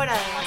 Fuera de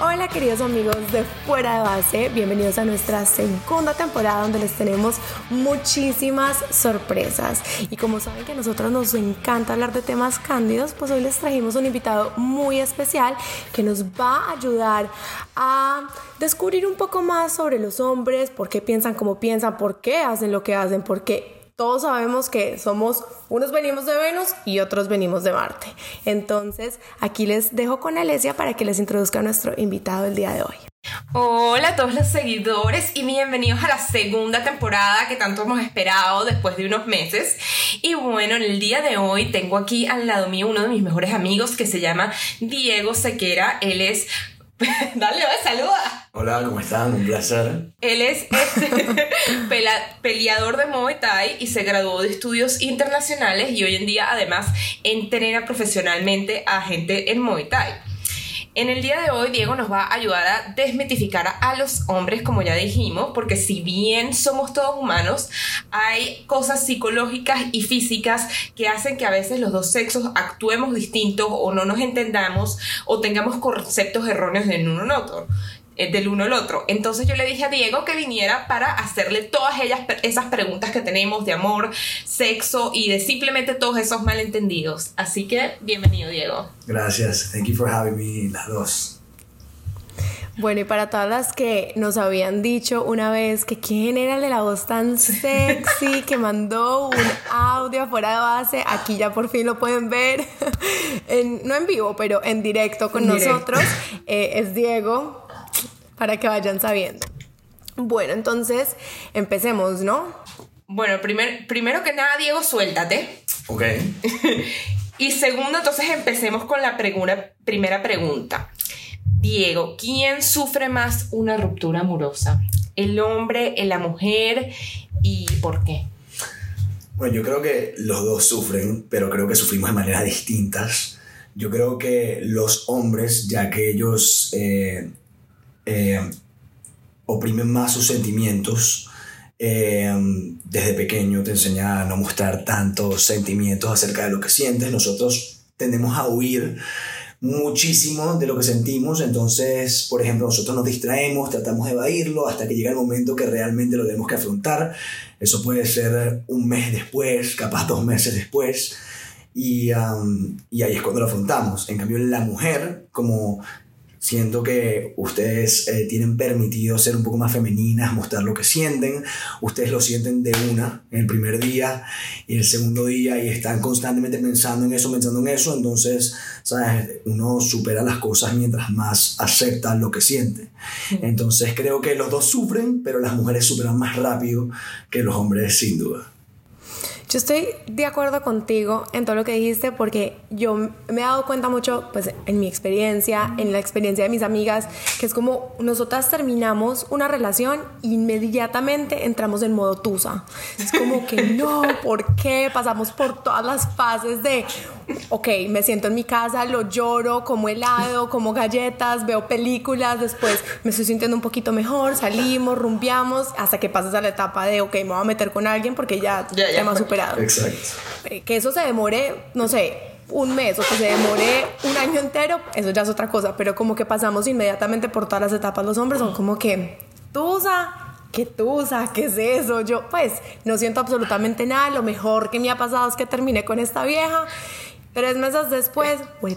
Hola queridos amigos de Fuera de Base, bienvenidos a nuestra segunda temporada donde les tenemos muchísimas sorpresas. Y como saben que a nosotros nos encanta hablar de temas cándidos, pues hoy les trajimos un invitado muy especial que nos va a ayudar a descubrir un poco más sobre los hombres, por qué piensan como piensan, por qué hacen lo que hacen, por qué todos sabemos que somos, unos venimos de Venus y otros venimos de Marte. Entonces, aquí les dejo con Alesia para que les introduzca a nuestro invitado el día de hoy. Hola a todos los seguidores y bienvenidos a la segunda temporada que tanto hemos esperado después de unos meses. Y bueno, en el día de hoy tengo aquí al lado mío uno de mis mejores amigos que se llama Diego Sequera. Él es Dale, saluda. Hola, ¿cómo están? Un placer. Él es este peleador de Muay Thai y se graduó de estudios internacionales y hoy en día además entrena profesionalmente a gente en Muay Thai. En el día de hoy, Diego nos va a ayudar a desmitificar a los hombres, como ya dijimos, porque si bien somos todos humanos, hay cosas psicológicas y físicas que hacen que a veces los dos sexos actuemos distintos o no nos entendamos o tengamos conceptos erróneos de uno en otro. Eh, del uno al otro. Entonces yo le dije a Diego que viniera para hacerle todas ellas, esas preguntas que tenemos de amor, sexo y de simplemente todos esos malentendidos. Así que bienvenido, Diego. Gracias. Thank you for having me, las dos. Bueno, y para todas las que nos habían dicho una vez que quién era el de la voz tan sexy que mandó un audio afuera de base, aquí ya por fin lo pueden ver, no en vivo, pero en directo con nosotros, eh, es Diego para que vayan sabiendo. Bueno, entonces empecemos, ¿no? Bueno, primer, primero que nada, Diego, suéltate. Ok. y segundo, entonces empecemos con la primera pregunta. Diego, ¿quién sufre más una ruptura amorosa? ¿El hombre, la mujer y por qué? Bueno, yo creo que los dos sufren, pero creo que sufrimos de maneras distintas. Yo creo que los hombres, ya que ellos eh, eh, oprimen más sus sentimientos. Eh, desde pequeño te enseña a no mostrar tantos sentimientos acerca de lo que sientes. Nosotros tendemos a huir muchísimo de lo que sentimos, entonces, por ejemplo, nosotros nos distraemos, tratamos de evadirlo hasta que llega el momento que realmente lo tenemos que afrontar. Eso puede ser un mes después, capaz dos meses después, y, y ahí es cuando lo afrontamos. En cambio, la mujer, como Siento que ustedes eh, tienen permitido ser un poco más femeninas, mostrar lo que sienten. Ustedes lo sienten de una en el primer día y el segundo día y están constantemente pensando en eso, pensando en eso. Entonces, ¿sabes? Uno supera las cosas mientras más acepta lo que siente. Entonces, creo que los dos sufren, pero las mujeres superan más rápido que los hombres, sin duda. Yo estoy de acuerdo contigo en todo lo que dijiste porque yo me he dado cuenta mucho, pues en mi experiencia, en la experiencia de mis amigas, que es como nosotras terminamos una relación inmediatamente entramos en modo tusa. Es como que no, ¿por qué? Pasamos por todas las fases de, ok, me siento en mi casa, lo lloro, como helado, como galletas, veo películas, después me estoy sintiendo un poquito mejor, salimos, rumbiamos, hasta que pasas a la etapa de, ok, me voy a meter con alguien porque ya, ya, ya tema superado. Exacto. Eh, que eso se demore, no sé, un mes o que se demore un año entero, eso ya es otra cosa, pero como que pasamos inmediatamente por todas las etapas los hombres, son como que, tusa, ¿qué tusa? ¿Qué es eso? Yo pues no siento absolutamente nada, lo mejor que me ha pasado es que terminé con esta vieja Tres meses después, güey,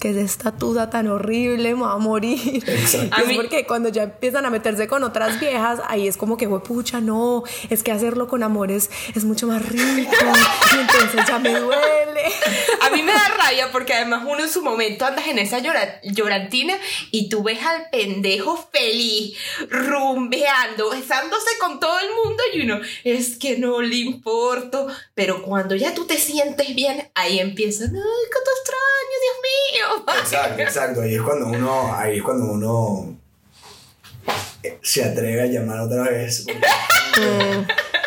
¿qué es esta tusa tan horrible? Me va a morir. Exacto. Es porque cuando ya empiezan a meterse con otras viejas, ahí es como que, güey, pucha, no, es que hacerlo con amores es mucho más rico. y entonces ya me duele. A mí me da rabia porque además uno en su momento andas en esa llorantina y tú ves al pendejo feliz, rumbeando, besándose con todo el mundo y uno, es que no le importo. Pero cuando ya tú te sientes bien, ahí empieza ay, qué extraño, Dios mío. Exacto, exacto. Ahí es cuando uno, ahí es cuando uno se atreve a llamar otra vez.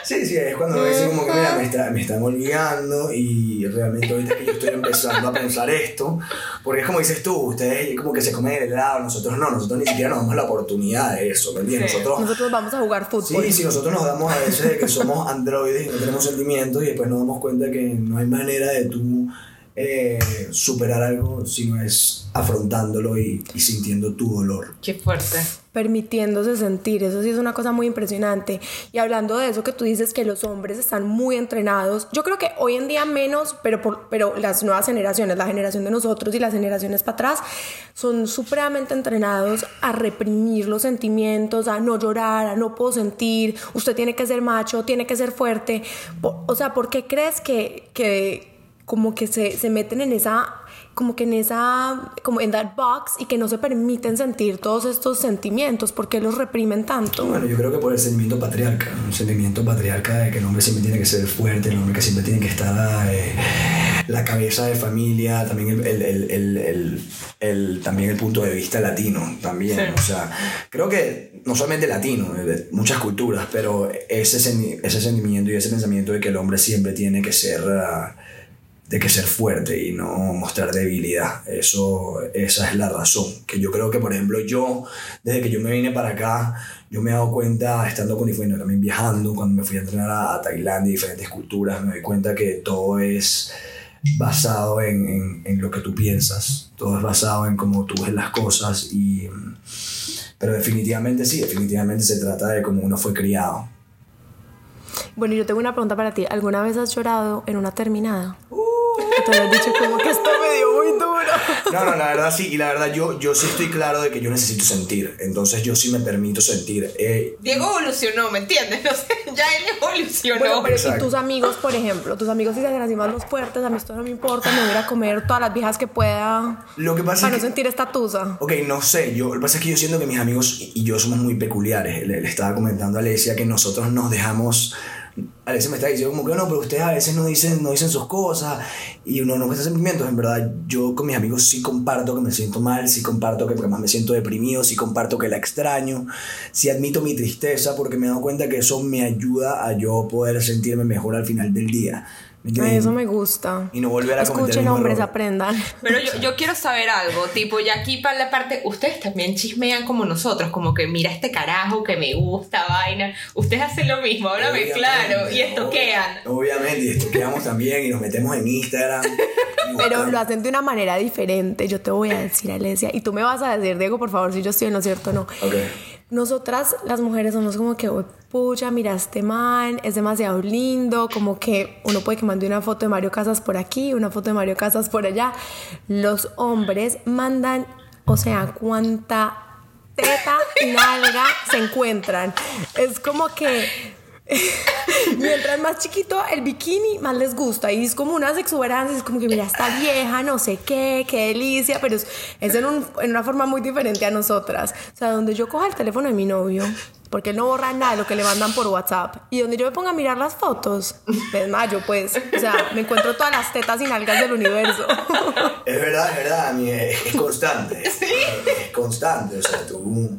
Sí, sí, es cuando me dicen como que mira, me, está- me están olvidando y realmente ahorita que yo estoy empezando a pensar esto, porque es como dices tú, ustedes como que se comen el helado, nosotros no, nosotros ni siquiera nos damos la oportunidad de eso, ¿me entiendes? Sí. Nosotros Nosotros vamos a jugar fútbol. Sí, sí, nosotros nos damos a veces de que somos androides y no tenemos sentimientos y después nos damos cuenta que no hay manera de tú eh, superar algo si no es afrontándolo y, y sintiendo tu dolor. Qué fuerte. permitiéndose sentir, eso sí es una cosa muy impresionante. Y hablando de eso que tú dices que los hombres están muy entrenados, yo creo que hoy en día menos, pero, por- pero las nuevas generaciones, la generación de nosotros y las generaciones para atrás, son supremamente entrenados a reprimir los sentimientos, a no llorar, a no puedo sentir, usted tiene que ser macho, tiene que ser fuerte. O sea, ¿por qué crees que, que como que se, se meten en esa como que en esa, como en that box y que no se permiten sentir todos estos sentimientos, ¿por qué los reprimen tanto? Bueno, yo creo que por el sentimiento patriarca, un sentimiento patriarca de que el hombre siempre tiene que ser fuerte, el hombre que siempre tiene que estar eh, la cabeza de familia, también el, el, el, el, el- el- también el punto de vista latino, también, Sí. o sea, creo que no solamente latino, eh, de muchas culturas, pero ese, ese sentimiento y ese pensamiento de que el hombre siempre tiene que ser... ah, de que ser fuerte y no mostrar debilidad. Eso, esa es la razón. Que yo creo que, por ejemplo, yo, desde que yo me vine para acá, yo me he dado cuenta, estando con bueno, también viajando, cuando me fui a entrenar a, a Tailandia, diferentes culturas, me doy cuenta que todo es basado en, en, en lo que tú piensas. Todo es basado en cómo tú ves las cosas y... Pero definitivamente sí, definitivamente se trata de cómo uno fue criado. Bueno, yo tengo una pregunta para ti. ¿Alguna vez has llorado en una terminada? Has dicho como que esto me dio muy duro. No, no, la verdad sí, y la verdad yo, yo sí estoy claro de que yo necesito sentir, entonces yo sí me permito sentir. Eh, Diego evolucionó, ¿me entiendes? No sé, ya él evolucionó. Bueno, pero Exacto. y tus amigos, por ejemplo, tus amigos dicen así más los fuertes, a mí esto no me importa, me voy a ir a comer todas las viejas que pueda lo que pasa para no es que, sentir esta tusa. ok, no sé, yo, lo que pasa es que yo siento que mis amigos y y yo somos muy peculiares. Le, le estaba comentando a Alesia que nosotros nos dejamos... Alesia me está diciendo como que no, pero ustedes a veces no dicen, no dicen sus cosas y uno no muestra sentimientos. En verdad, yo con mis amigos sí comparto que me siento mal, sí comparto que además me siento deprimido, sí comparto que la extraño, sí admito mi tristeza porque me he dado cuenta que eso me ayuda a yo poder sentirme mejor al final del día. Ay, eso me gusta. Y no volver a Escuchen, hombres, aprendan. Pero yo, yo quiero saber algo, tipo, ya aquí para la parte, ustedes también chismean como nosotros, como que mira este carajo que me gusta, vaina. Ustedes hacen lo mismo, háblame Obviamente, claro, y estoquean. Obviamente, y estoqueamos también y nos metemos en Instagram. Pero lo hacen de una manera diferente. Yo te voy a decir, Alesia, y tú me vas a decir, Diego, por favor, si yo estoy en lo cierto o no. Ok. Nosotras, las mujeres, somos como que, "Uy, pucha, mira este man, es demasiado lindo, como que uno puede que mande una foto de Mario Casas por aquí, una foto de Mario Casas por allá. Los hombres mandan, o sea, cuánta teta y nalga se encuentran. Es como que Mientras más chiquito el bikini, más les gusta. Y es como unas exuberancias, es como que mira, está vieja, no sé qué, qué delicia, pero es, es en, un- en una forma muy diferente a nosotras. O sea, donde yo coja el teléfono de mi novio, porque él no borra nada de lo que le mandan por WhatsApp, y donde yo me ponga a mirar las fotos, desmayo, pues. O sea, me encuentro todas las tetas y nalgas del universo. Es verdad, es verdad, es constante. Es constante. O sea, tú,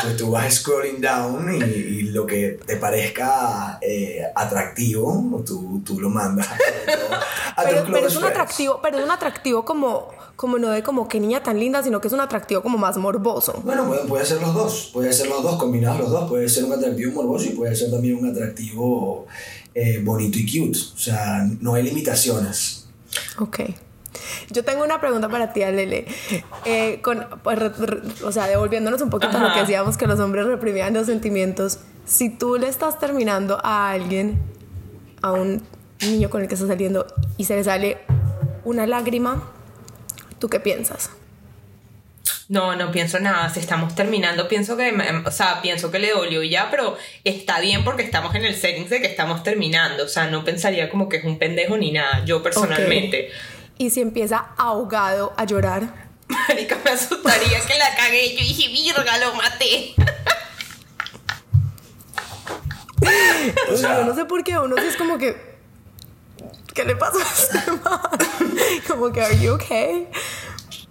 tú, tú vas scrolling down y, y lo que te parezca eh, atractivo, tú, tú lo mandas a Pero, es un friends. atractivo, pero es un atractivo como, como no de como que niña tan linda, sino que es un atractivo como más morboso. Bueno, puede, puede ser los dos, puede ser los dos, combinados los dos, puede ser un atractivo morboso y puede ser también un atractivo eh, bonito y cute, o sea, no hay limitaciones. Ok. Yo tengo una pregunta para ti, Alele. Eh, con, pues, re- re- o sea, devolviéndonos un poquito a lo que Ajá. decíamos que los hombres reprimían los sentimientos. Si tú le estás terminando a alguien, a un niño con el que estás saliendo, y se le sale una lágrima, ¿tú qué piensas? No, no pienso nada. Si estamos terminando, pienso que, em, o sea, pienso que le dolió y ya, pero está bien porque estamos en el setting de que estamos terminando. O sea, no pensaría como que es un pendejo ni nada, yo personalmente. Y si empieza ahogado a llorar, Marica, me asustaría que la cagué. Yo dije, virga, lo maté. O sea, yo no sé por qué, uno sí es como que. ¿Qué le pasa a este man? Como que, ¿are you okay?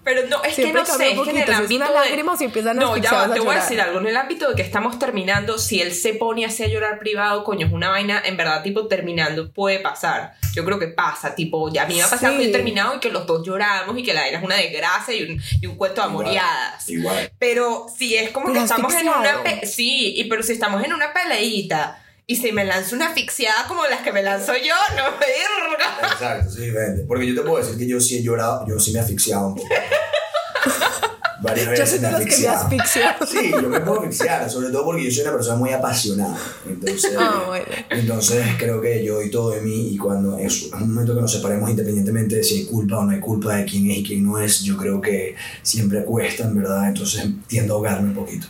Pero no, es Siempre que no sé, es que en el ámbito de- lágrima o si empiezan No, ya va, a te voy a decir algo. En el ámbito de que estamos terminando, si él se pone así a llorar privado, coño, es una vaina, en verdad, tipo, terminando, puede pasar. Yo creo que pasa, tipo, ya a mí me ha pasado Sí. que yo he terminado y que los dos lloramos y que la vaina es una desgracia y un, y un cuento de amoriadas. Igual. Pero si es como Pero que estamos en una... sí, y pero si estamos en una peleita y se me lanza una asfixiada como las que me lanzo yo, no, verga. Exacto, sí, diferente. Porque yo te puedo decir que yo sí he llorado, yo sí me he asfixiado un poco. Varias Yo veces soy me de he los que me. Sí, yo me puedo asfixiar, sobre todo porque yo soy una persona muy apasionada. Entonces, Ah, bueno. entonces creo que yo doy todo de mí y cuando es un momento que nos separemos independientemente de si hay culpa o no hay culpa de quién es y quién no es, yo creo que siempre cuesta, en verdad. Entonces tiendo a ahogarme un poquito.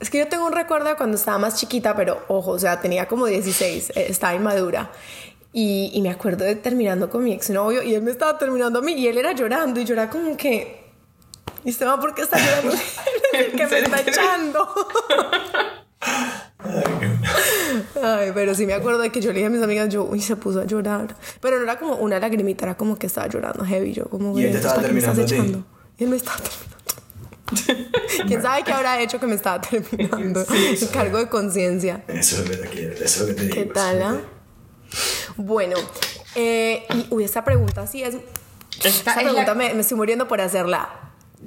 Es que yo tengo un recuerdo de cuando estaba más chiquita, pero ojo, o sea, tenía como 16, eh, estaba inmadura. Y, y me acuerdo de terminando con mi exnovio y él me estaba terminando a mí y él era llorando y lloraba como que... ¿Y usted va por qué está llorando? Que me está echando. Ay, pero sí me acuerdo de que yo le dije a mis amigas, yo, uy, se puso a llorar. Pero no era como una lagrimita, era como que estaba llorando heavy. Yo como, Y él te "Güey, estaba ¿para qué me estás terminando a ti. echando?" Y él me estaba terminando. ¿Quién sabe qué habrá hecho que me estaba terminando? Cargo de conciencia. Eso es lo que te quiero, eso es lo que te digo. ¿Qué tal? ah? Bueno, eh, y uy, esta pregunta sí es. Esta Esta es la- pregunta me, me estoy muriendo por hacerla.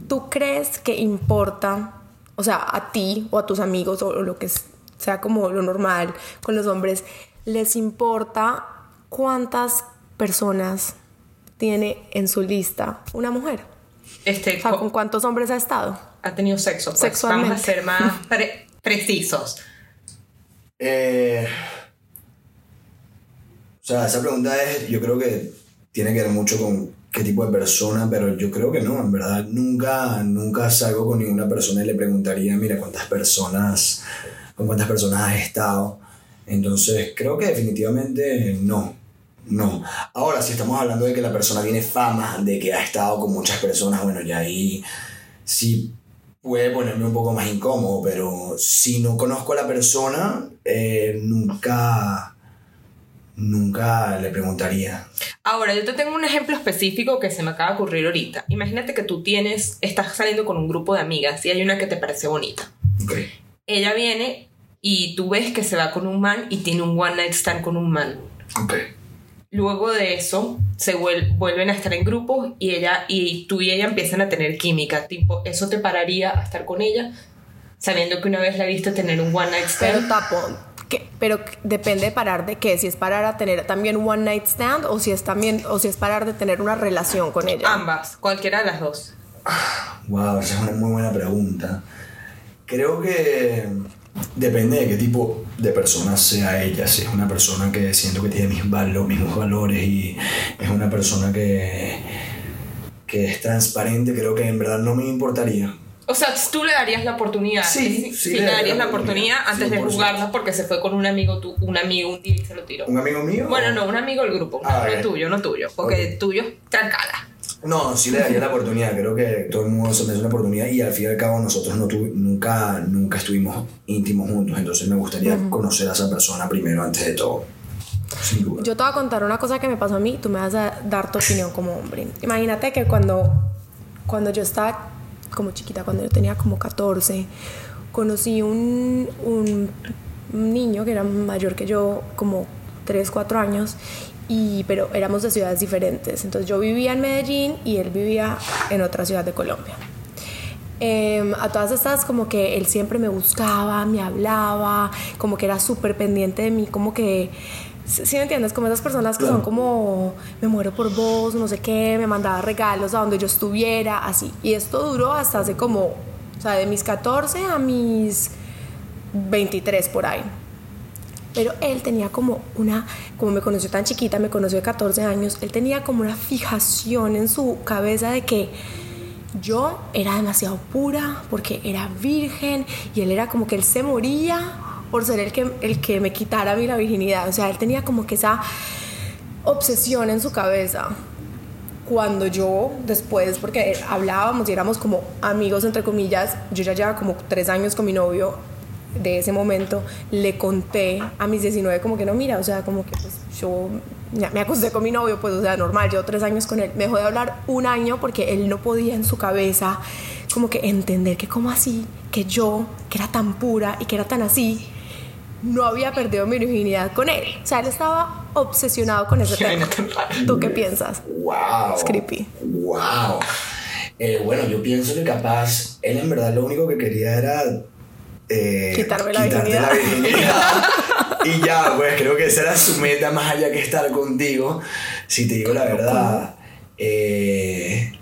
¿Tú crees que importa, o sea, a ti o a tus amigos o, o lo que sea como lo normal con los hombres, les importa cuántas personas tiene en su lista una mujer? Este, O sea, ¿con cuántos hombres ha estado? ha tenido sexo. Pues. Sexualmente. Vamos a ser más pre- precisos. Eh, o sea, esa pregunta es, yo creo que tiene que ver mucho con qué tipo de persona, pero yo creo que no, en verdad nunca, nunca salgo con ninguna persona y le preguntaría, mira, cuántas personas, con cuántas personas has estado. Entonces, creo que definitivamente no. No. Ahora, si estamos hablando de que la persona tiene fama de que ha estado con muchas personas, bueno, ya ahí sí puede ponerme un poco más incómodo, pero si no conozco a la persona, eh, nunca, nunca le preguntaría. Ahora, yo te tengo un ejemplo específico que se me acaba de ocurrir ahorita. Imagínate que tú tienes, estás saliendo con un grupo de amigas y hay una que te parece bonita. Ok. Ella viene y tú ves que se va con un man y tiene un one night stand con un man. Ok. Luego de eso, se vuel- vuelven a estar en grupos y ella y tú y ella empiezan a tener química. Tipo, ¿eso te pararía a estar con ella? Sabiendo que una vez la viste tener un one night Pero stand. tapo, ¿qué? pero depende de parar de qué, si es parar a tener también un one night stand o si es también o si es parar de tener una relación con ella. Ambas, cualquiera de las dos. Wow, esa es una muy buena pregunta. Creo que depende de qué tipo de persona sea ella. Si es una persona que siento que tiene mis valo- mismos valores y es una persona que, que es transparente, creo que en verdad no me importaría. O sea, tú le darías la oportunidad. Sí, sí, le darías la oportunidad antes de 100%. juzgarla porque se fue con un amigo, tú, un amigo un día y se lo tiró. ¿Un amigo mío? Bueno, no, un amigo del grupo, no, Ah, ok. tuyo, no tuyo, porque Ok. tuyo, trancala. No, sí le daría la oportunidad. Creo que todo el mundo se merece una oportunidad y al fin y al cabo nosotros no tuvi- nunca, nunca estuvimos íntimos juntos. Entonces me gustaría conocer a esa persona primero antes de todo. Sin duda. Yo te voy a contar una cosa que me pasó a mí, tú me vas a dar tu opinión como hombre. Imagínate que cuando, cuando yo estaba como chiquita, cuando yo tenía como 14, conocí un, un niño que era mayor que yo, como 3, 4 años, y, pero éramos de ciudades diferentes. Entonces yo vivía en Medellín y él vivía en otra ciudad de Colombia. Em, a todas estas como que él siempre me buscaba, me hablaba, como que era súper pendiente de mí, como que, ¿sí me entiendes? Como esas personas que Claro. son como, me muero por vos, no sé qué, me mandaba regalos a donde yo estuviera, así. Y esto duró hasta hace como, o sea, de mis 14 a mis 23 por ahí. Pero él tenía como una, como me conoció tan chiquita, me conoció de 14 años, él tenía como una fijación en su cabeza de que yo era demasiado pura porque era virgen y él era como que él se moría por ser el que, el que me quitara a mí la virginidad. O sea, él tenía como que esa obsesión en su cabeza. Cuando yo después, porque hablábamos y éramos como amigos entre comillas, yo ya llevaba como tres años con mi novio de ese momento, le conté a mis 19 como que no, mira, o sea, como que pues yo ya me acosté con mi novio, pues o sea, normal, llevo tres años con él, me dejó de hablar un año porque él no podía en su cabeza como que entender que como así, que yo, que era tan pura y que era tan así, no había perdido mi virginidad con él. O sea, él estaba obsesionado con ese tema. ¿Tú qué piensas? Wow. Es creepy. Wow. Eh, bueno, yo pienso que capaz él en verdad lo único que quería era eh, Quitarme la virginidad. la virginidad. y ya, pues creo que esa era su meta más allá que estar contigo. Si te digo la verdad. Eh,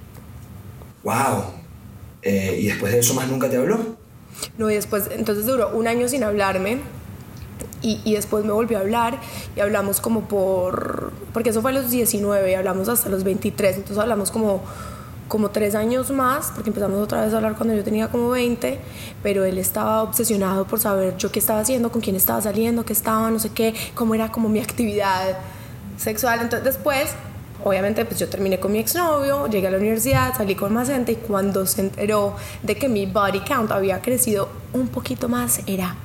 wow. Eh, y después de eso más nunca te habló. No, y después, entonces duró un año sin hablarme. Y, y después me volvió a hablar y hablamos como por... Porque eso fue a los 19 y hablamos hasta los 23. Entonces hablamos como, como tres años más, porque empezamos otra vez a hablar cuando yo tenía como 20. Pero él estaba obsesionado por saber yo qué estaba haciendo, con quién estaba saliendo, qué estaba, no sé qué, cómo era como mi actividad sexual. Entonces después obviamente pues yo terminé con mi exnovio, llegué a la universidad, salí con más gente y cuando se enteró de que mi body count había crecido un poquito más era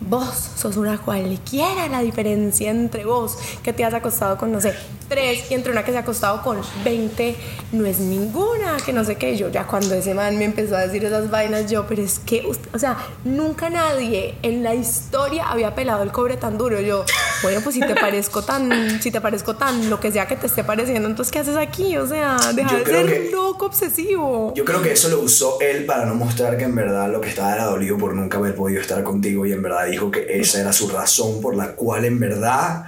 vos sos una cualquiera la diferencia entre vos que te has acostado con no sé tres y entre una que se ha acostado con 20 no es ninguna que no sé qué. Yo ya cuando ese man me empezó a decir esas vainas yo pero es que usted- o sea nunca nadie en la historia había pelado el cobre tan duro yo bueno pues si te parezco tan si te parezco tan lo que sea que te esté pareciendo entonces qué haces aquí o sea deja Yo de ser que- loco obsesivo. Yo creo que eso lo usó él para no mostrar que en verdad lo que estaba era dolido por nunca haber podido estar contigo y en verdad dijo que esa era su razón por la cual en verdad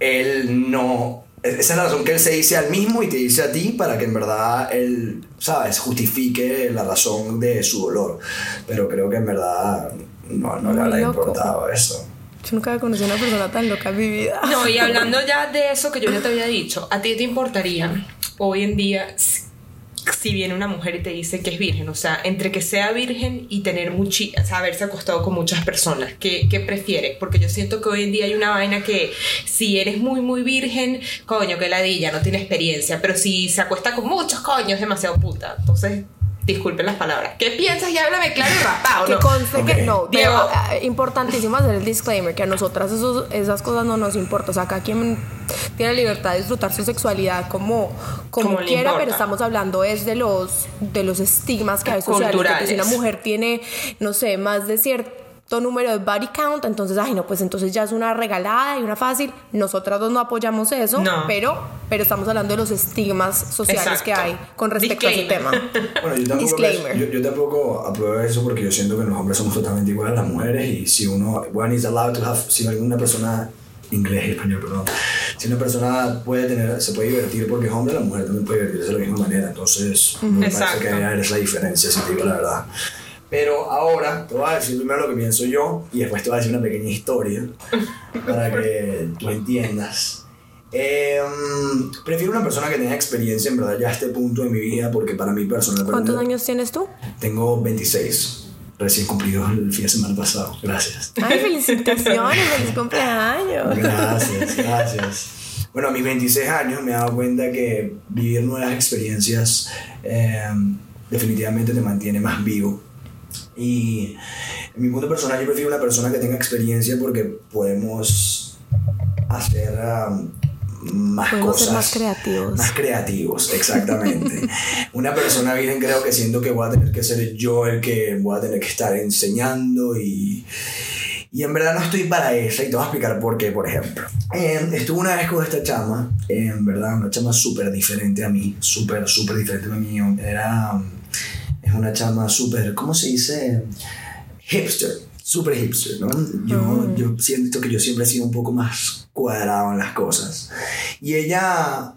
él no... Esa es la razón que él se dice al mismo y te dice a ti para que en verdad él, ¿sabes?, justifique la razón de su dolor. Pero creo que en verdad no, no le habrá importado eso. yo nunca había conocido a una persona tan loca en mi vida No, y hablando ya de eso que yo ya te había dicho, ¿a ti te importaría hoy en día si- viene una mujer y te dice que es virgen? O sea, entre que sea virgen y tener muchi, o sea, haberse acostado con muchas personas, ¿qué, ¿qué prefieres? Porque yo siento que hoy en día hay una vaina que si eres muy, muy virgen, coño, que ladilla, no tiene experiencia, pero si se acuesta con muchos, coño, es demasiado puta. Entonces, disculpen las palabras. ¿Qué piensas? Y háblame claro y rapado, Que ¿no? conste que no, Diego. pero, ah, importantísimo hacer el disclaimer que a nosotras esos- esas cosas no nos importa. O sea, cada quien tiene la libertad de disfrutar su sexualidad como, como, quiera, pero estamos hablando es de los, de los estigmas que hay sociales. que si una mujer tiene, no sé, más de cierto número de body count, entonces, ay, no, pues entonces ya es una regalada y una fácil. Nosotras dos no apoyamos eso, No. pero, pero estamos hablando de los estigmas sociales Exacto. que hay con respecto a ese tema. Disclaimer. Bueno, yo tampoco, Disclaimer. yo, yo tampoco apruebo eso porque yo siento que los hombres somos totalmente iguales a las mujeres y si uno, one is allowed to have, si alguna persona, inglés y español, perdón, si una persona puede tener, se puede divertir porque es hombre, la mujer también puede divertirse de la misma manera, entonces no me Exacto. parece que es la diferencia, si te digo la verdad. Pero ahora te voy a decir primero lo que pienso yo y después te voy a decir una pequeña historia para que tú entiendas. Em, prefiero una persona que tenga experiencia en verdad ya a este punto de mi vida porque para mí personalmente ¿Cuántos años tienes tú? tengo 26 recién cumplidos el fin de semana pasado gracias Ay, felicitaciones, feliz cumpleaños. gracias gracias bueno a mis 26 años me he dado cuenta que vivir nuevas experiencias em, definitivamente te mantiene más vivo y en mi punto personal yo prefiero una persona que tenga experiencia porque podemos hacer am, más Podemos cosas ser más creativos. más creativos, exactamente. Una persona virgen creo que siento que voy a tener que ser yo el que voy a tener que estar enseñando y, y en verdad no estoy para eso y te voy a explicar por qué, por ejemplo. Eh, estuve una vez con esta chama, en verdad una chama súper diferente a mí, súper, súper diferente a mí. Era, es una chama súper, ¿cómo se dice? Hipster, súper hipster, ¿no? Yo, yo siento que yo siempre he sido un poco más cuadrado en las cosas. Y ella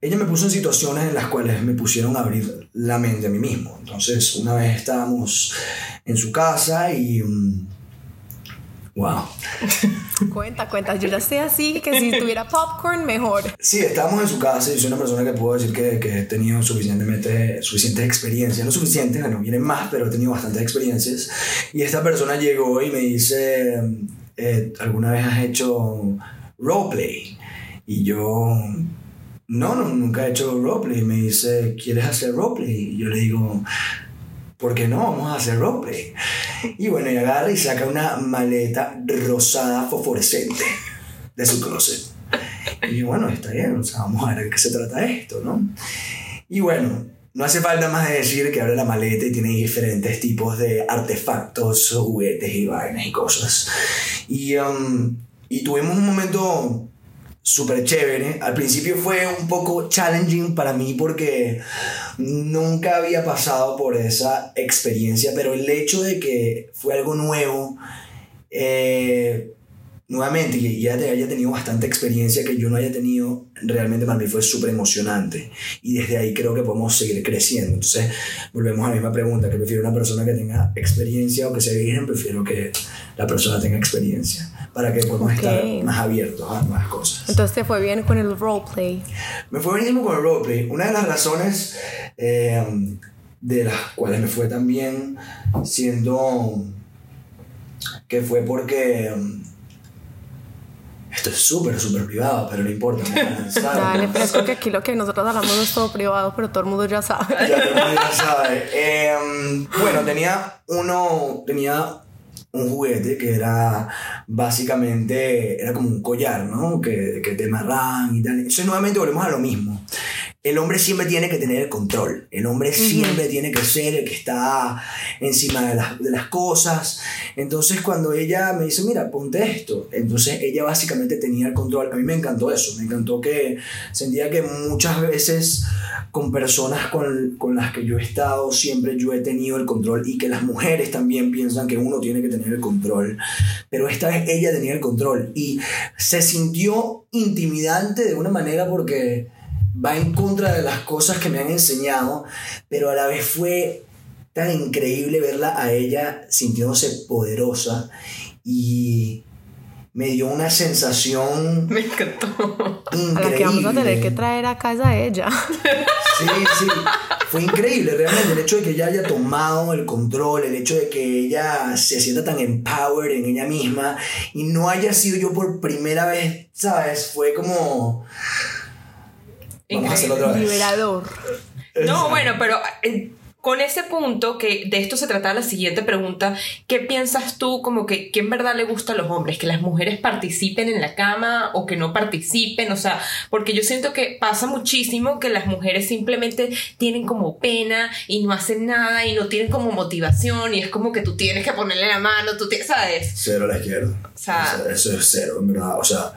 ella me puso en situaciones en las cuales me pusieron a abrir la mente a mí mismo. Entonces, una vez estábamos en su casa y... mm, wow. Cuenta, cuenta. Yo ya estoy así, que si tuviera popcorn, mejor. Sí, estábamos en su casa y soy una persona que puedo decir que, que he tenido suficientemente, suficientes experiencias. No suficientes, bueno, vienen más, pero he tenido bastantes experiencias. Y esta persona llegó y me dice, eh, ¿alguna vez has hecho roleplay? Y yo, no, no, nunca he hecho roleplay. Me dice, ¿quieres hacer roleplay? Y yo le digo, ¿por qué no? Vamos a hacer roleplay. Y bueno, y agarra y saca una maleta rosada fosforescente de su closet. Y bueno, está bien, o vamos a ver de qué se trata esto, ¿no? Y bueno, no hace falta más de decir que abre la maleta y tiene diferentes tipos de artefactos, juguetes y vainas y cosas. Y, um, y tuvimos un momento súper chévere. Al principio fue un poco challenging para mí porque nunca había pasado por esa experiencia, pero el hecho de que fue algo nuevo, eh, nuevamente, que ya haya tenido bastante experiencia que yo no haya tenido, realmente para mí fue súper emocionante. Y desde ahí creo que podemos seguir creciendo. Entonces, volvemos a la misma pregunta, que prefiero una persona que tenga experiencia o que sea virgen, prefiero que la persona tenga experiencia, para que podamos estar más abiertos a más cosas. Entonces, ¿te fue bien con el roleplay? Me fue bien con el roleplay. Una de las razones eh, de las cuales me fue tan bien, siendo que fue porque esto es súper, súper privado, pero no importa. Dale, pero es que aquí lo que nosotros hablamos no es todo privado, pero todo el mundo ya sabe. Ya todo el mundo ya sabe. Em, bueno, tenía uno, tenía un juguete que era básicamente, era como un collar, ¿no? Que, que te amarran y tal. Entonces nuevamente volvemos a lo mismo el hombre siempre tiene que tener el control. El hombre siempre tiene que ser el que está encima de las, de las, cosas. Entonces, cuando ella me dice, mira, ponte esto, entonces ella básicamente tenía el control. A mí me encantó eso. Me encantó que sentía que muchas veces con personas con, con las que yo he estado, siempre yo he tenido el control y que las mujeres también piensan que uno tiene que tener el control. Pero esta vez ella tenía el control y se sintió intimidante de una manera porque va en contra de las cosas que me han enseñado, pero a la vez fue tan increíble verla a ella sintiéndose poderosa y me dio una sensación me encantó increíble. A la que vamos a tener que traer a casa a ella. Sí, sí, fue increíble realmente el hecho de que ella haya tomado el control, el hecho de que ella se sienta tan empowered en ella misma y no haya sido yo por primera vez, ¿sabes? Fue como Vamos a hacerlo otra vez. Liberador. No, bueno, pero eh, con ese punto, que de esto se trata la siguiente pregunta, ¿qué piensas tú como que, que en verdad le gusta a los hombres? ¿Que las mujeres participen en la cama o que no participen? O sea, porque yo siento que pasa muchísimo que las mujeres simplemente tienen como pena y no hacen nada y no tienen como motivación y es como que tú tienes que ponerle la mano, tú tienes, ¿sabes? Cero a la izquierda. O sea, eso, eso es cero, en verdad. O sea,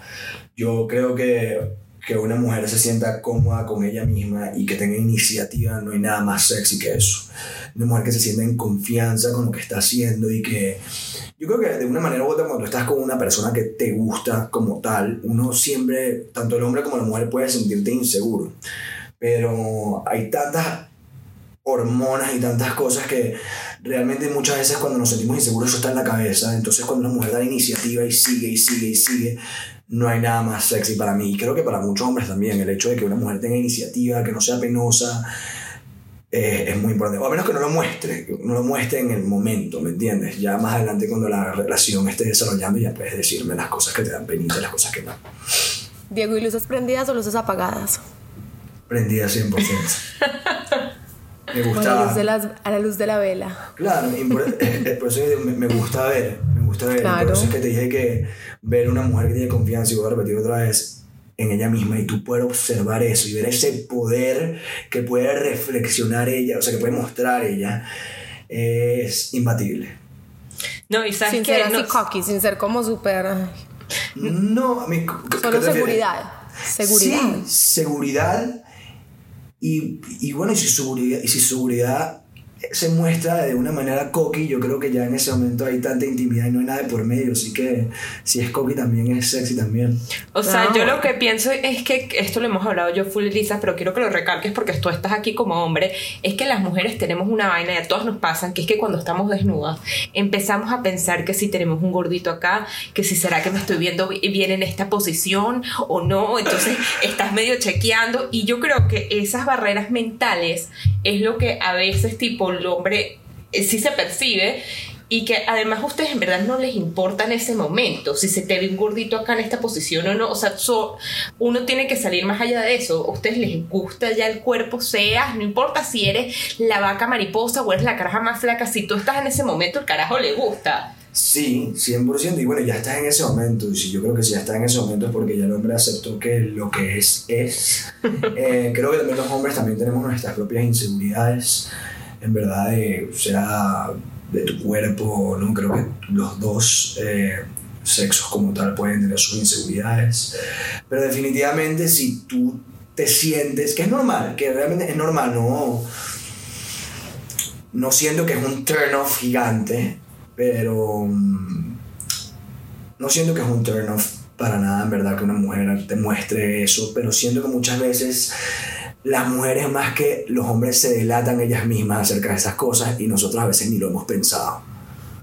yo creo que que una mujer se sienta cómoda con ella misma y que tenga iniciativa, no hay nada más sexy que eso. Una mujer que se sienta en confianza con lo que está haciendo y que yo creo que de una manera u otra cuando estás con una persona que te gusta como tal, uno siempre, tanto el hombre como la mujer puede sentirte inseguro. Pero hay tantas hormonas y tantas cosas que realmente muchas veces cuando nos sentimos inseguros eso está en la cabeza. Entonces cuando una mujer da la iniciativa y sigue y sigue y sigue, no hay nada más sexy para mí. Y creo que para muchos hombres también, el hecho de que una mujer tenga iniciativa, que no sea penosa, eh, es muy importante. O a menos que no lo muestre, no lo muestre en el momento, ¿me entiendes? Ya más adelante cuando la relación esté desarrollando ya puedes decirme las cosas que te dan penita las cosas que no. Diego, ¿y luces prendidas o luces apagadas? Prendidas 100%. Me gusta... A la, luz de las, a la luz de la vela. Claro, por, por eso me, me gusta ver, me gusta ver. Claro. Por eso es que te dije que ver una mujer que tiene confianza, y voy a repetir otra vez, en ella misma y tú puedes observar eso y ver ese poder que puede reflexionar ella, o sea, que puede mostrar ella, es imbatible. No, y sabes sin que ser así no, cocky, sin ser como súper... No, a mí... ¿qué Solo seguridad. Seguridad. Sí, seguridad. Y, y bueno, y si seguridad, y si seguridad se muestra de una manera cocky, yo creo que ya en ese momento hay tanta intimidad y no hay nada de por medio, así que si es cocky también es sexy también. O sea, No. yo lo que pienso es que esto lo hemos hablado yo full Lisa, pero quiero que lo recalques porque tú estás aquí como hombre, es que las mujeres tenemos una vaina y a todas nos pasan, que es que cuando estamos desnudas empezamos a pensar que si tenemos un gordito acá, que si será que me estoy viendo bi- bien en esta posición o no, entonces estás medio chequeando y yo creo que esas barreras mentales es lo que a veces tipo el hombre eh, sí se percibe y que además a ustedes en verdad no les importa en ese momento si se te ve un gordito acá en esta posición o no. O sea, so- uno tiene que salir más allá de eso. A ustedes les gusta ya el cuerpo, seas, no importa si eres la vaca mariposa o eres la caraja más flaca, si tú estás en ese momento, el carajo le gusta. Sí, 100%. Y bueno, ya estás en ese momento. Y si yo creo que si ya estás en ese momento es porque ya el hombre aceptó que lo que es, es. Eh, creo que también los hombres también tenemos nuestras propias inseguridades. En verdad, de, sea de tu cuerpo, ¿no? Creo que los dos eh, sexos como tal pueden tener sus inseguridades. Pero definitivamente si tú te sientes, que es normal, que realmente es normal, no, no siento que es un turn off gigante, pero mm, no siento que es un turn off para nada, en verdad, que una mujer te muestre eso, pero siento que muchas veces las mujeres más que los hombres se delatan ellas mismas acerca de esas cosas y nosotros a veces ni lo hemos pensado.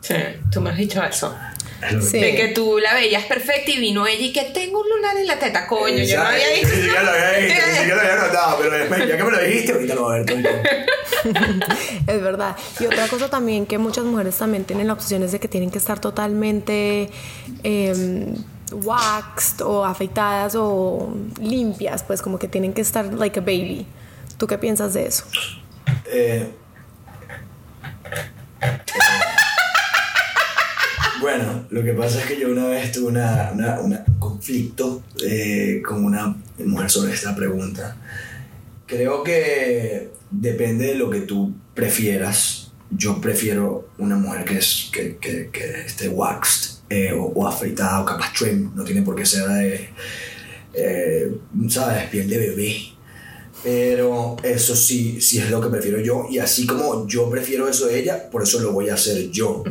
Sí, tú me has dicho eso. De que tú la veías perfecta y vino ella y que tengo un lunar en la teta, coño. yo no había visto. ya lo había visto, ya lo había notado, pero ya que me lo dijiste, ahorita lo voy a ver es verdad. Y otra cosa también que muchas mujeres también tienen la obsesión es de que tienen que estar totalmente eh, waxed o afeitadas o limpias, pues como que tienen que estar like a baby. ¿Tú qué piensas de eso? Eh, bueno, lo que pasa es que yo una vez tuve un conflicto eh, con una mujer sobre esta pregunta. Creo que depende de lo que tú prefieras. Yo prefiero una mujer que, es, que esté waxed eh, o, afeitada o capaz trim, no tiene por qué ser de, eh, ¿sabes? Piel de bebé. Pero eso sí, sí es lo que prefiero yo. Y así como yo prefiero eso de ella, por eso lo voy a hacer yo.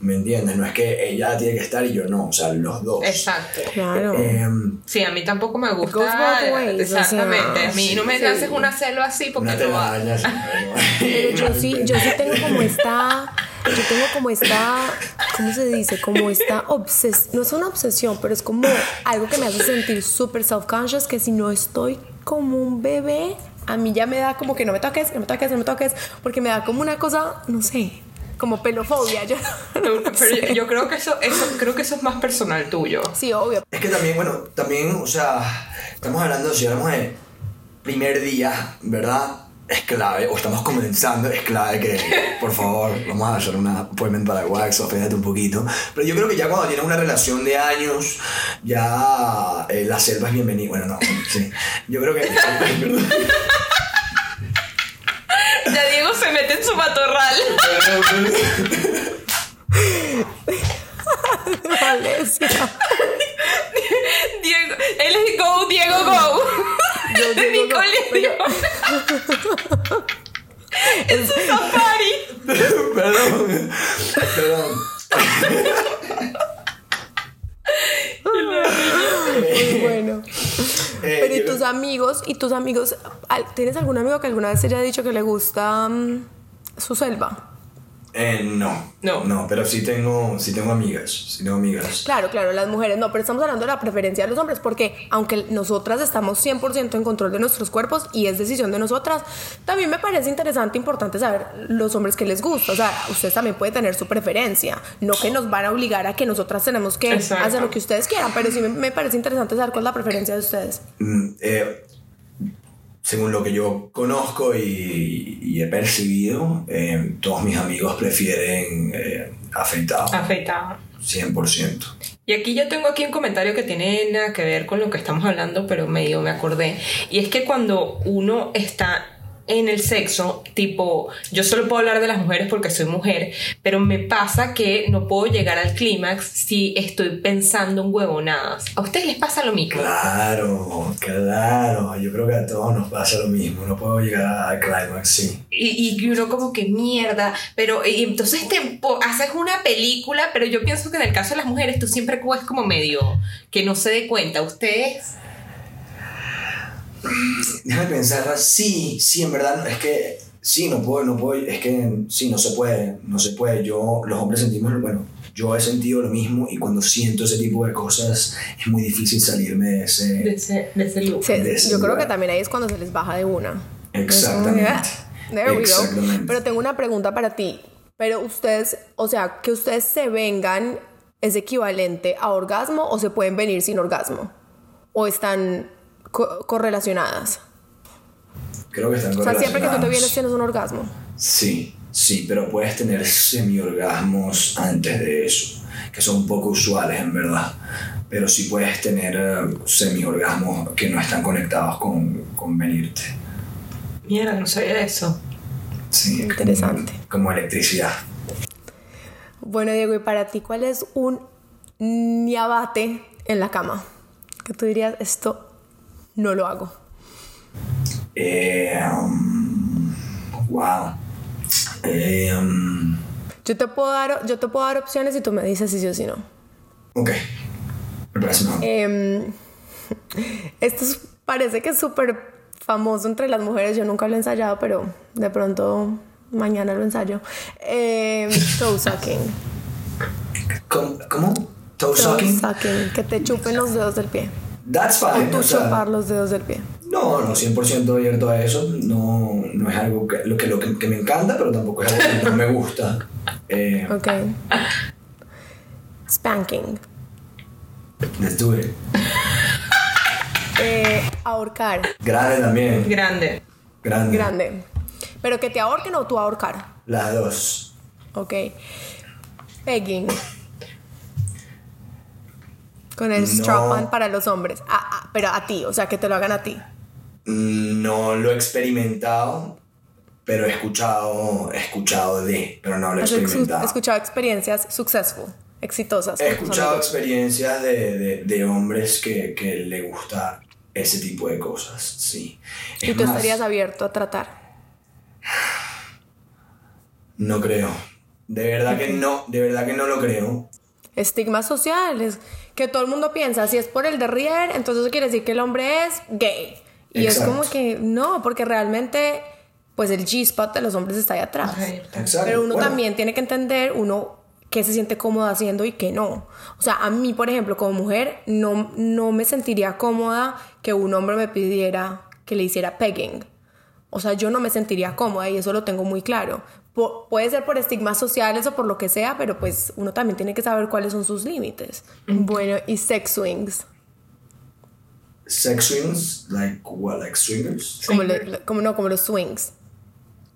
¿Me entiendes? No es que ella tiene que estar y yo no. O sea, los dos. Exacto. Claro. Em, sí, a mí tampoco me gusta. exactamente. a mí no me haces una celo así porque no, va. Pero yo sí, yo sí tengo como esta. Yo tengo como esta. ¿Cómo se dice? Como esta obsesión. No es una obsesión, pero es como algo que me hace sentir súper self-conscious que si no estoy como un bebé, a mí ya me da como que no me toques, no me toques, no me toques, porque me da como una cosa, no sé, como pelofobia. Yo, Pero yo creo que eso, eso, creo que eso es más personal tuyo. Sí, obvio. Es que también, bueno, también, o sea, estamos hablando, si hablamos de primer día, ¿verdad? Es clave, o estamos comenzando, es clave que, por favor, vamos a hacer una appointment para Wax, oféndete un poquito. Pero yo creo que ya cuando tienes una relación de años, ya eh, la selva es bienvenida. Bueno, no, sí. Yo creo que. ya Diego se mete en su matorral. Diego, él es Go, Diego Go. De mi colegio. es un safari. perdón. Perdón. Muy bueno. Eh, Pero ¿y tus amigos? ¿Y tus amigos? ¿Tienes algún amigo que alguna vez te haya dicho que le gusta mm, su selva? Eh, no, no, no, pero sí tengo, sí tengo amigas, sí tengo amigas. Claro, claro, las mujeres no, pero estamos hablando de la preferencia de los hombres, porque aunque nosotras estamos 100% en control de nuestros cuerpos y es decisión de nosotras, también me parece interesante, importante saber los hombres que les gusta, o sea, ustedes también pueden tener su preferencia, no que nos van a obligar a que nosotras tenemos que hacer lo que ustedes quieran, pero sí me, parece interesante saber cuál es la preferencia de ustedes. Mm, eh, según lo que yo conozco y, he percibido, eh, todos mis amigos prefieren eh, afeitado. Afeitado. 100%. Y aquí yo tengo aquí un comentario que tiene nada que ver con lo que estamos hablando, pero medio me acordé. Y es que cuando uno está en el sexo, tipo, yo solo puedo hablar de las mujeres porque soy mujer, pero me pasa que no puedo llegar al clímax si estoy pensando en huevonadas. ¿A ustedes les pasa lo mismo? Claro, claro. Yo creo que a todos nos pasa lo mismo. No puedo llegar al clímax, sí. Y, y, uno como que mierda, pero y entonces te haces una película, pero yo pienso que en el caso de las mujeres tú siempre es como medio que no se dé cuenta. ¿Ustedes? Déjame pensar, sí, sí, en verdad, es que sí, no puedo, no puedo, es que sí, no se puede, no se puede. Yo, los hombres sentimos, bueno, yo he sentido lo mismo y cuando siento ese tipo de cosas es muy difícil salirme de ese, de ese, de ese look. yo creo que también ahí es cuando se les baja de una. Exactamente. Exactamente. Pero tengo una pregunta para ti. Pero ustedes, o sea, que ustedes se vengan es equivalente a orgasmo o se pueden venir sin orgasmo? ¿O están correlacionadas. Creo que están correlacionadas. O sea, siempre que tú te vienes tienes un orgasmo. Sí, sí, pero puedes tener semi-orgasmos antes de eso. que son poco usuales en verdad. Pero sí puedes tener eh, semi-orgasmos que no están conectados con, con venirte. Mierda, no sabía eso. Sí, como- Interesante. Como, electricidad. Bueno, Diego, ¿y para ti cuál es un niabate en la cama? Que tú dirías, esto no lo hago. Eh, um, wow. Eh, um, Yo te puedo dar, yo te puedo dar opciones y tú me dices si sí o si no. ok. Me parece mejor. Em, esto es- parece que es súper famoso entre las mujeres. Yo nunca lo he ensayado, pero de pronto mañana lo ensayo. Em, toe sucking. ¿Cómo? ¿Cómo? Toe Toe sucking? sucking, que te chupen los dedos del pie. That's O fine. tú o sea, chupar los dedos del pie. No, no, 100% abierto a eso. No, no es algo que, lo, que, lo que, que me encanta, pero tampoco es algo que no me gusta. Eh, Ok. Spanking. let's do it. Eh, ahorcar. Grande también. Grande. Grande. Grande. Pero que te ahorquen o tú ahorcar. Las dos. Ok. Pegging. Con el No. strap-on para los hombres. Ah, ah, pero a ti, o sea, que te lo hagan a ti. No lo he experimentado, pero he escuchado, he escuchado de, pero no lo he Has experimentado. escuchado experiencias successful, exitosas. He escuchado experiencias de, de, de hombres que, que le gusta ese tipo de cosas, sí. Y Es tú más, estarías abierto a tratar. No creo. De verdad que no, de verdad que no lo creo. Estigmas sociales. Que todo el mundo piensa, si es por el derrier, entonces eso quiere decir que el hombre es gay. Y Exacto. es como que no, porque realmente, pues el G-spot de los hombres está ahí atrás. Exacto. Pero uno Bueno, también tiene que entender uno qué se siente cómodo haciendo y qué no. O sea, a mí, por ejemplo, como mujer, no, no me sentiría cómoda que un hombre me pidiera que le hiciera pegging. O sea, yo no me sentiría cómoda y eso lo tengo muy claro. Puede ser por estigmas sociales o por lo que sea, pero pues uno también tiene que saber cuáles son sus límites. Bueno, y sex swings. Sex swings, like what, like swingers? Como, Swinger. le- como no, como los swings.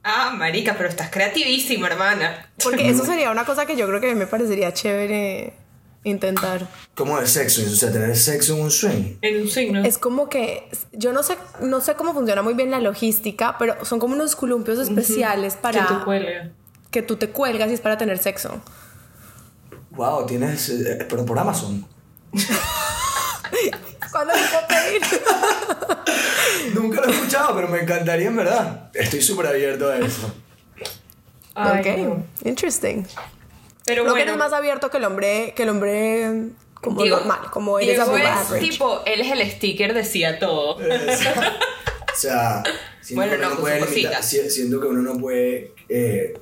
Ah, marica, pero estás creativísima, hermana. Porque eso sería una cosa que yo creo que a mí me parecería chévere intentar. ¿Cómo es sex swings? O sea, tener sexo en un swing. En un signo. Es como que yo no sé, no sé cómo funciona muy bien la logística, pero son como unos columpios especiales para Que tú cuelgas. que tú te cuelgas y es para tener sexo. Wow, tienes, eh, pero por Amazon. ¿Cuándo me puedo pedir? Nunca lo he escuchado, pero me encantaría en verdad. Estoy súper abierto a eso. Ay, ok, no. interesting. Pero Creo que bueno. eres más abierto que el hombre, que el hombre como Diego- normal, como eres Diego es average. tipo, él es el sticker, decía todo. O sea, siento Bueno, que no, puede limitar- siento que uno no puede. eh,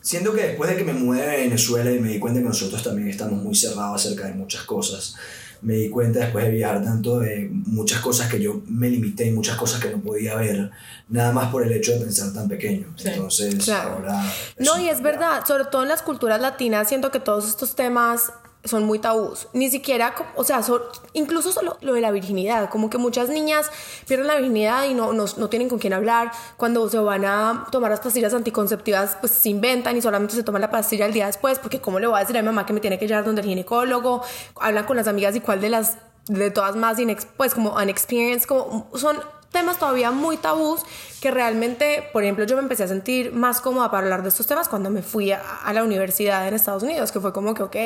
siento que después de que me mudé a Venezuela y me di cuenta que nosotros también estamos muy cerrados acerca de muchas cosas, me di cuenta después de viajar tanto de muchas cosas que yo me limité y muchas cosas que no podía ver, nada más por el hecho de pensar tan pequeño. Sí. Entonces, Claro. ahora. No, y es verdad, sobre todo en las culturas latinas, siento que todos estos temas son muy tabús. Ni siquiera, o sea, son- incluso solo lo de la virginidad, como que muchas niñas pierden la virginidad y no, no, no tienen con quién hablar. Cuando se van a tomar las pastillas anticonceptivas, pues se inventan y solamente se toman la pastilla el día después, porque ¿cómo le voy a decir a mi mamá que me tiene que llevar donde el ginecólogo? Hablan con las amigas y cuál de las, de todas más, inex- pues como unexperienced, como son temas todavía muy tabús que realmente, por ejemplo, yo me empecé a sentir más cómoda para hablar de estos temas cuando me fui a, a la universidad en Estados Unidos, que fue como que, ok,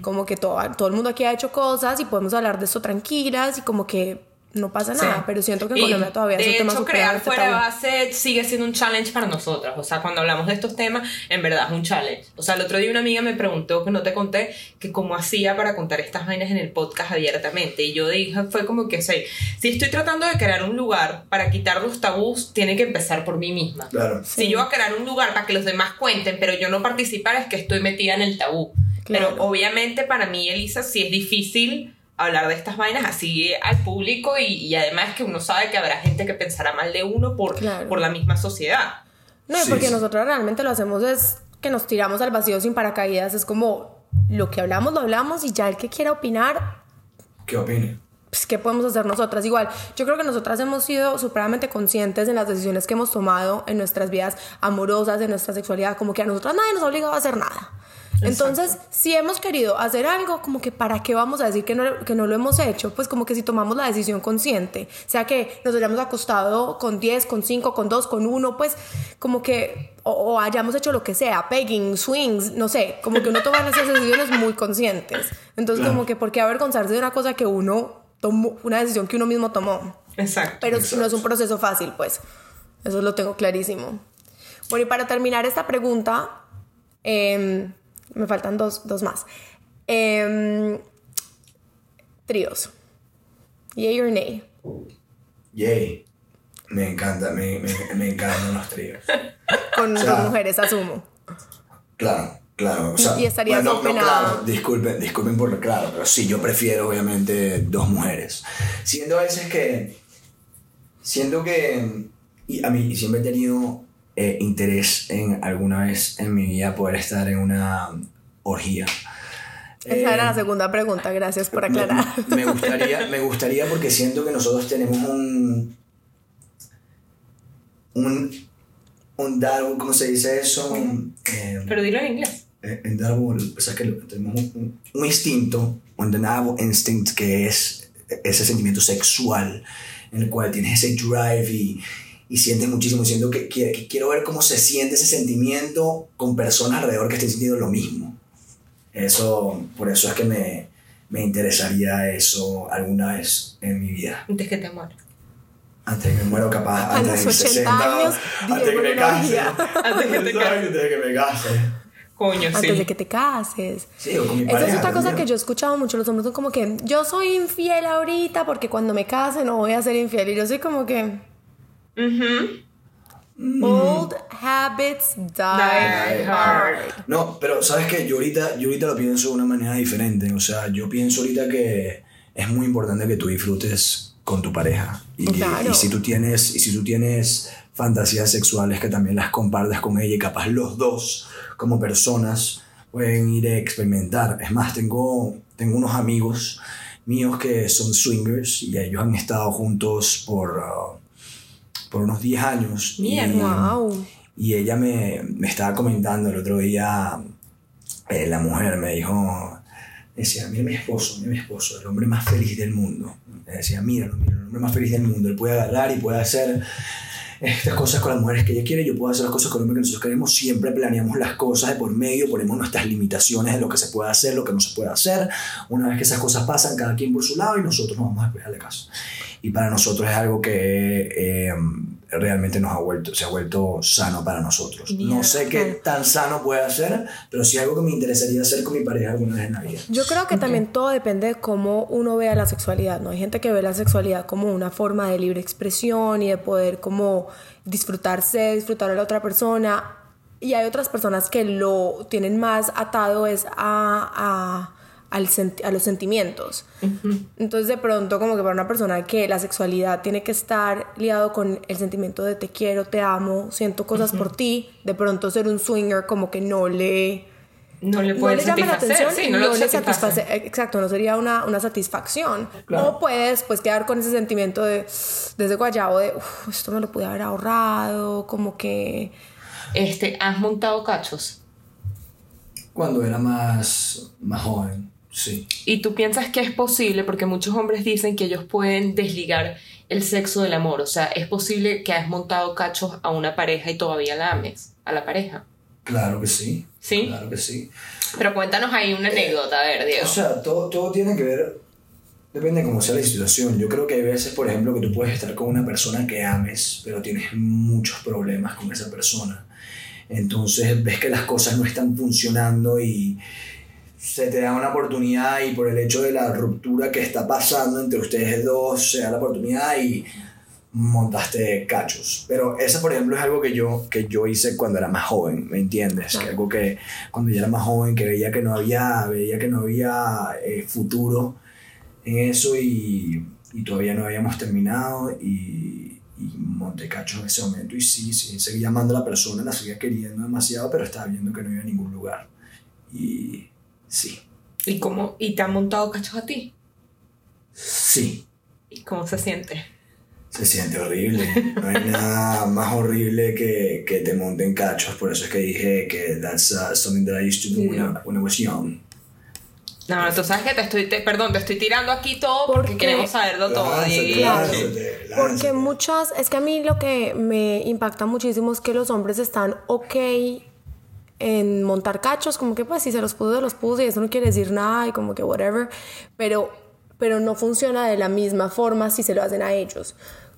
como que todo, todo el mundo aquí ha hecho cosas y podemos hablar de esto tranquilas y como que no pasa Sí. nada, pero siento que en Colombia todavía de es un tema hecho, crear fuera de base sigue siendo un challenge para nosotras. O sea, cuando hablamos de estos temas, en verdad es un challenge. O sea, el otro día una amiga me preguntó, que no te conté, que cómo hacía para contar estas vainas en el podcast abiertamente. Y yo dije, fue como que, sé, si estoy tratando de crear un lugar para quitar los tabús, tiene que empezar por mí misma. Claro. Si yo voy a crear un lugar para que los demás cuenten, pero yo no participar, es que estoy metida en el tabú. Claro. Pero obviamente para mí, Elisa, sí es difícil hablar de estas vainas así al público y, y además que uno sabe que habrá gente que pensará mal de uno por, Claro. por la misma sociedad. No, Sí, porque sí. nosotros realmente lo hacemos es que nos tiramos al vacío sin paracaídas, es como lo que hablamos, lo hablamos y ya el que quiera opinar, ¿Qué opine? pues, ¿qué podemos hacer nosotras? Igual, yo creo que nosotras hemos sido supremamente conscientes en las decisiones que hemos tomado en nuestras vidas amorosas, en nuestra sexualidad, como que a nosotras nadie nos ha obligado a hacer nada. Entonces, si hemos querido hacer algo, como que para qué vamos a decir que no, que no lo hemos hecho, pues como que si tomamos la decisión consciente, sea que nos hayamos acostado con 10, con 5, con 2, con 1, pues como que, o, o hayamos hecho lo que sea, pegging, swings, no sé, como que uno toma esas decisiones muy conscientes. Entonces, como que, ¿por qué avergonzarse de una cosa que uno tomó, una decisión que uno mismo tomó? Exacto. Pero no es Exacto. un proceso fácil, pues. Eso lo tengo clarísimo. Bueno, y para terminar esta pregunta, em, me faltan dos, dos más. Em, tríos. Yay or nay. Yay. Me encanta, me, me, me encantan los tríos. Con O sea, mujeres, asumo. Claro, claro. O sea, Y estarías bueno, no, no, claro, disculpen, disculpen por lo claro, pero sí, yo prefiero obviamente dos mujeres. Siendo a veces que. Siento que. Y a mí siempre he tenido eh, interés en alguna vez en mi vida poder estar en una orgía. Esa Eh, era la segunda pregunta, gracias por me- aclarar. Me, gustaría, me gustaría porque siento que nosotros tenemos un. Un. Un dar, ¿cómo se dice eso? Eh, Pero dilo en inglés. eh, undeniable, o sea que tenemos un, un- un instinto, undeniable instinct, que es ese sentimiento sexual en el cual tienes ese drive y, y sientes muchísimo, siento que, que- que quiero ver cómo se siente ese sentimiento con personas alrededor que estén sintiendo lo mismo. Eso, por eso es que me, me interesaría eso alguna vez en mi vida. Antes que te mueras. Antes que me muero capaz, A antes de los mis 80 60, años, antes que me case. Antes que te case. Antes de que me case. Coño, Antes sí. de que te cases. Sí, o con mi Esa es otra cosa también. que yo he escuchado mucho. Los hombres son como que yo soy infiel ahorita porque cuando me case no voy a ser infiel. Y yo soy como que Ujú. old habits die, Die hard. No, pero sabes que yo ahorita, yo ahorita lo pienso de una manera diferente. O sea, yo pienso ahorita que es muy importante que tú disfrutes con tu pareja. Y, Claro. y si tú tienes, y si tú tienes fantasías sexuales que también las compartas con ella y capaz los dos como personas pueden ir a experimentar. Es más, tengo, tengo unos amigos míos que son swingers y ellos han estado juntos por, ah, por unos 10 años. Y- Mierda. Wow. y ella me, me estaba comentando el otro día, eh, la mujer me dijo, decía, mira mi esposo, mira mi esposo, el hombre más feliz del mundo. Me decía, míralo, míralo, el hombre más feliz del mundo. Él puede agarrar y puede hacer estas cosas con las mujeres que ella quiere, yo puedo hacer las cosas con el hombre que nosotros queremos. Siempre planeamos las cosas de por medio, ponemos nuestras limitaciones de lo que se puede hacer, lo que no se puede hacer. Una vez que esas cosas pasan, cada quien por su lado y nosotros nos vamos a despejar de casa. Y para nosotros es algo que eh, realmente nos ha vuelto, se ha vuelto sano para nosotros. No sé qué tan sano puede ser, pero sí algo que me interesaría hacer con mi pareja alguna vez en la vida. Yo creo que también todo depende de cómo uno vea la sexualidad, ¿no? Hay gente que ve la sexualidad como una forma de libre expresión y de poder como disfrutarse, disfrutar a la otra persona. Y hay otras personas que lo tienen más atado es a, a, al a los sentimientos. Entonces de pronto como que para una persona que la sexualidad tiene que estar liado con el sentimiento de te quiero, te amo, siento cosas por ti, de pronto ser un swinger como que no le No le no puede le llama la satisfacer. atención, Sí, no, no, lo le satisface. satisface. Exacto, no sería una, una satisfacción. Claro. O puedes pues quedar con ese sentimiento de, desde guayabo, de, "Uf, esto me lo pude haber ahorrado, como que... Este, ¿has montado cachos? Cuando era más, más joven, sí. Y tú piensas que es posible, porque muchos hombres dicen que ellos pueden desligar el sexo del amor. O sea, es posible que has montado cachos a una pareja y todavía la ames, a la pareja. Claro que sí. ¿Sí? Claro que sí. Pero cuéntanos ahí una anécdota, a ver, Diego. O sea, todo, todo tiene que ver, depende de cómo sea la situación. Yo creo que hay veces, por ejemplo, que tú puedes estar con una persona que ames, pero tienes muchos problemas con esa persona. Entonces ves que las cosas no están funcionando y se te da una oportunidad y por el hecho de la ruptura que está pasando entre ustedes dos, se da la oportunidad y montaste cachos. Pero eso, por ejemplo, es algo que yo, que yo hice cuando era más joven, ¿me entiendes? Claro. Que algo que cuando yo era más joven, que veía que no había, veía que no había eh, futuro en eso y, y todavía no habíamos terminado y, y monté cachos en ese momento. Y sí, sí, seguía amando a la persona, la seguía queriendo demasiado, pero estaba viendo que no iba a ningún lugar. Y sí, ¿Y cómo? ¿Y te han montado cachos a ti? sí. ¿Y cómo se siente? Se siente horrible. No hay nada más horrible que, que te monten cachos. Por eso es que dije que that's uh, something that I used to do when, I, when I was young. No, no, tú sabes que te estoy, te- perdón, te estoy tirando aquí todo porque Porque- queremos saberlo todo, Lánzate, lánzate, Porque muchas, es que a mí lo que me impacta muchísimo es que los hombres están ok en montar cachos, como que pues si se los puso, se los puso y eso no quiere decir nada y como que whatever, pero, pero no funciona de la misma forma si se lo hacen a ellos.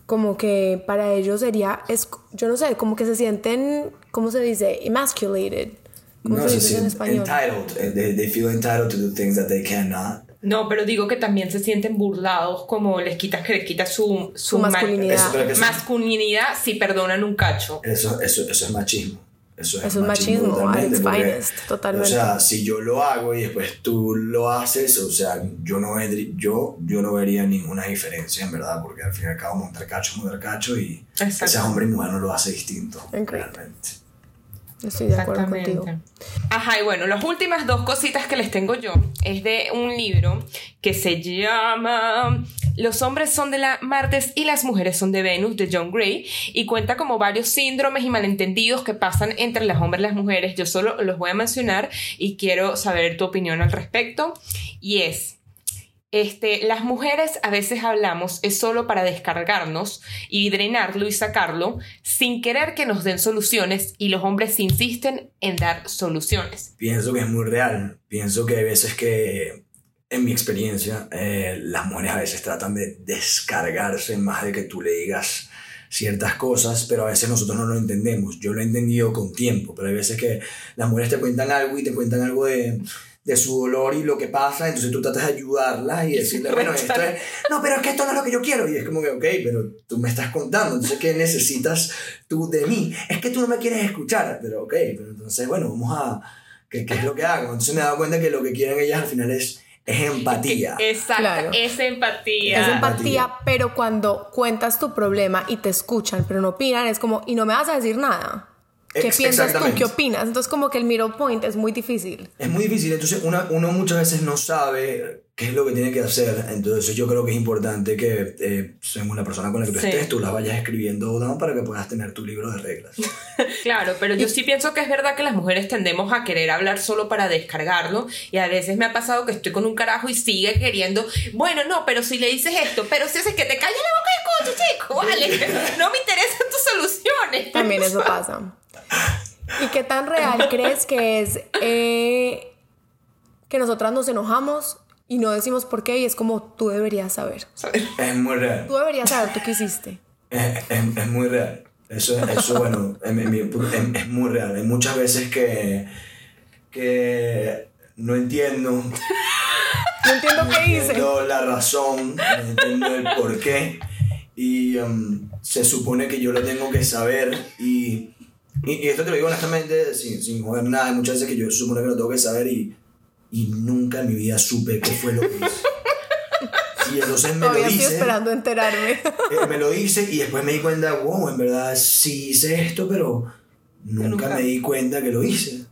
Como que para ellos sería, es, yo no sé, como que se sienten, ¿cómo se dice? Emasculated. ¿Cómo No se dice en español? entitled. eh, They, they feel entitled to do things that they cannot. No, pero digo que también se sienten burlados, como les quitas que les quitas su, Su ma- masculinidad. Eso- masculinidad si perdonan un cacho. Eso, eso, eso es machismo. Eso es, Eso es machismo, its porque, finest, totalmente. O sea, si yo lo hago y después tú lo haces, o sea, yo no, yo, yo no vería ninguna diferencia, en verdad, porque al fin y al cabo montar cacho es montar cacho y Exacto. seas hombre y mujer no lo hace distinto, Ok. realmente. Estoy de acuerdo contigo. Ajá, y bueno, las últimas dos cositas que les tengo yo es de un libro que se llama Los hombres son de la Martes y las mujeres son de Venus de John Gray y cuenta como varios síndromes y malentendidos que pasan entre los hombres y las mujeres. Yo solo los voy a mencionar y quiero saber tu opinión al respecto. Y es, este, las mujeres a veces hablamos es solo para descargarnos y drenarlo y sacarlo sin querer que nos den soluciones y los hombres insisten en dar soluciones. Pienso que es muy real. Pienso que hay veces que, en mi experiencia, eh, las mujeres a veces tratan de descargarse más de que tú le digas ciertas cosas, pero a veces nosotros no lo entendemos. Yo lo he entendido con tiempo, pero hay veces que las mujeres te cuentan algo y te cuentan algo de, de su dolor y lo que pasa, entonces tú tratas de ayudarla y decirle, bueno, esto es, no, pero es que esto no es lo que yo quiero. Y es como que, ok, pero tú me estás contando, entonces, ¿qué necesitas tú de mí? Es que tú no me quieres escuchar, pero ok, pero entonces, bueno, vamos a, ¿qué, qué es lo que hago? Entonces me he dado cuenta que lo que quieren ellas al final es, es empatía. Exacto, Claro. es empatía. Es Empatía. pero cuando cuentas tu problema y te escuchan, pero no opinan, es como, y no me vas a decir nada. ¿Qué Ex- piensas tú? ¿Qué opinas? Entonces, como que el middle point es muy difícil. Es muy difícil, entonces una- uno muchas veces no sabe qué es lo que tiene que hacer, entonces yo creo que es importante que, eh, según la persona con la que tú Sí. estés, tú las vayas escribiendo down para que puedas tener tu libro de reglas. Claro, pero yo sí pienso que es verdad que las mujeres tendemos a querer hablar solo para descargarlo y a veces me ha pasado que estoy con un carajo y sigue queriendo, bueno, no, pero si le dices esto, pero si haces que te calles la boca y escucha, chico, vale, no me interesan tus soluciones. También eso pasa. ¿Y qué tan real crees que es eh, que nosotras nos enojamos y no decimos por qué? Y es como tú deberías saber. Es muy real. Tú deberías saber tú qué hiciste. Es, es- es muy real. Eso, eso bueno, es, es- muy real. Hay muchas veces que, que no entiendo, No entiendo qué hice. entiendo la razón, no entiendo el por qué. Y um, se supone que yo lo tengo que saber. Y, y, y esto te lo digo honestamente, sin, sin joder nada. Hay muchas veces que yo supone que lo tengo que saber y, y nunca en mi vida supe qué fue lo que hice. Y entonces me lo Todavía estoy dice. esperando enterarme. Eh, me lo hice y después me di cuenta, wow, en verdad sí hice esto, pero nunca, Nunca. me di cuenta que lo hice.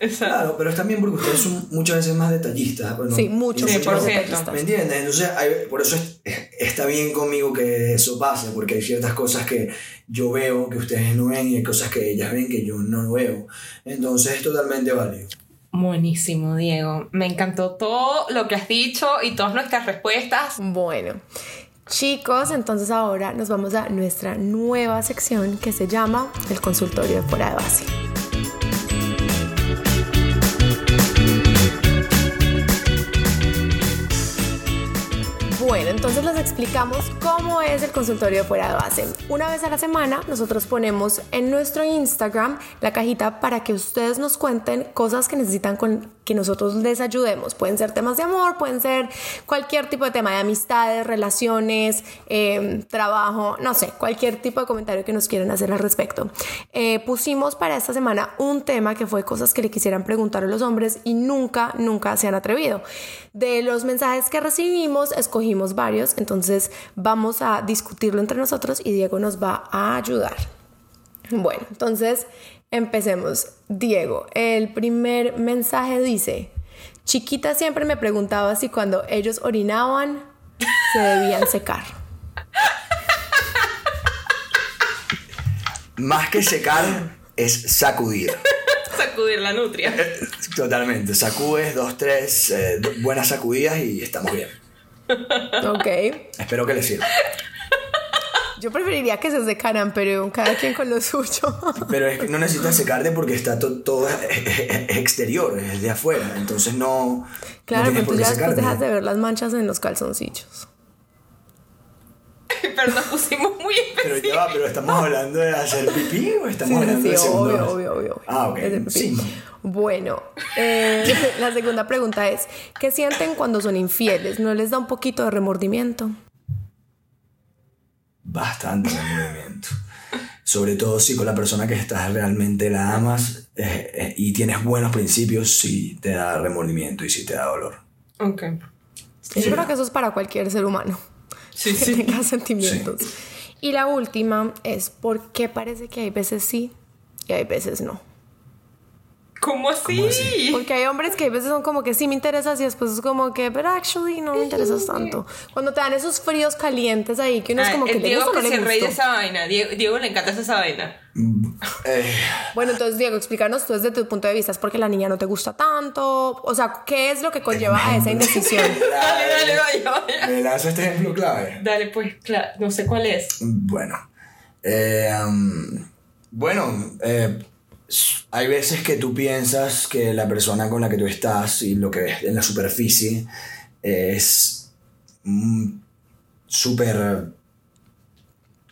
Exacto. Claro, pero es también porque ustedes son muchas veces más detallistas. bueno, Sí, mucho, y mucho por ciento. ¿Me entiendes? Entonces, hay- por eso es- está bien conmigo que eso pase, porque hay ciertas cosas que yo veo que ustedes no ven y hay cosas que ellas ven que yo no veo. Entonces es totalmente válido. Buenísimo, Diego. Me encantó todo lo que has dicho y todas nuestras respuestas. Bueno, chicos, entonces ahora nos vamos a nuestra nueva sección que se llama el consultorio de fuera de base. Entonces les explicamos cómo es el consultorio fuera de base. Una vez a la semana nosotros ponemos en nuestro Instagram la cajita para que ustedes nos cuenten cosas que necesitan con que nosotros les ayudemos. Pueden ser temas de amor, pueden ser cualquier tipo de tema de amistades, relaciones, eh, trabajo, no sé, cualquier tipo de comentario que nos quieran hacer al respecto. Eh, pusimos para esta semana un tema que fue cosas que le quisieran preguntar a los hombres y nunca, nunca se han atrevido. De los mensajes que recibimos, escogimos varios, entonces vamos a discutirlo entre nosotros y Diego nos va a ayudar. Bueno, entonces empecemos. Diego, el primer mensaje dice, chiquita siempre me preguntaba si cuando ellos orinaban se debían secar. Más que secar, es sacudir. Sacudir la nutria. Totalmente. Sacudes dos, tres eh, buenas sacudidas y estamos bien. Ok. Espero que les sirva. Yo preferiría que se secaran, pero cada quien con lo suyo. Pero es que no necesitas secarte porque está to- todo exterior, es de afuera. Entonces no. Claro, no pero tú ya después secarte. dejas de ver las manchas en los calzoncillos. Pero nos pusimos muy Pero específicos. ya va, pero estamos hablando de hacer pipí o estamos Sí, hablando sí, de obvio, obvio, obvio, obvio. Ah, ok. Es de pipí. Sí. Bueno, eh, la segunda pregunta es, ¿qué sienten cuando son infieles? ¿No les da un poquito de remordimiento? Bastante movimiento. Sobre todo si con la persona que estás realmente la amas eh, eh, y tienes buenos principios, sí te da remordimiento y sí te da dolor. Ok. Yo creo que eso es para cualquier ser humano. Sí, que sí. tenga sentimientos. Y la última es, ¿por qué parece que hay veces sí y hay veces no? ¿Cómo así? ¿Cómo así? Porque hay hombres que a veces son como que sí me interesas y después es como que, pero actually no me interesas tanto. Cuando te dan esos fríos calientes ahí que uno es Ah, como que el le Diego que no el rey de esa vaina. Diego, Diego le encanta esa vaina. Eh, Bueno, entonces Diego, explícanos tú desde tu punto de vista, ¿es porque la niña no te gusta tanto? O sea, ¿qué es lo que conlleva a esa indecisión? Dale, dale, vaya, vaya. ¿Me lanzas este ejemplo clave? Dale, pues, no sé cuál es. Bueno. eh, um, bueno, eh, hay veces que tú piensas que la persona con la que tú estás y lo que ves en la superficie es mm, súper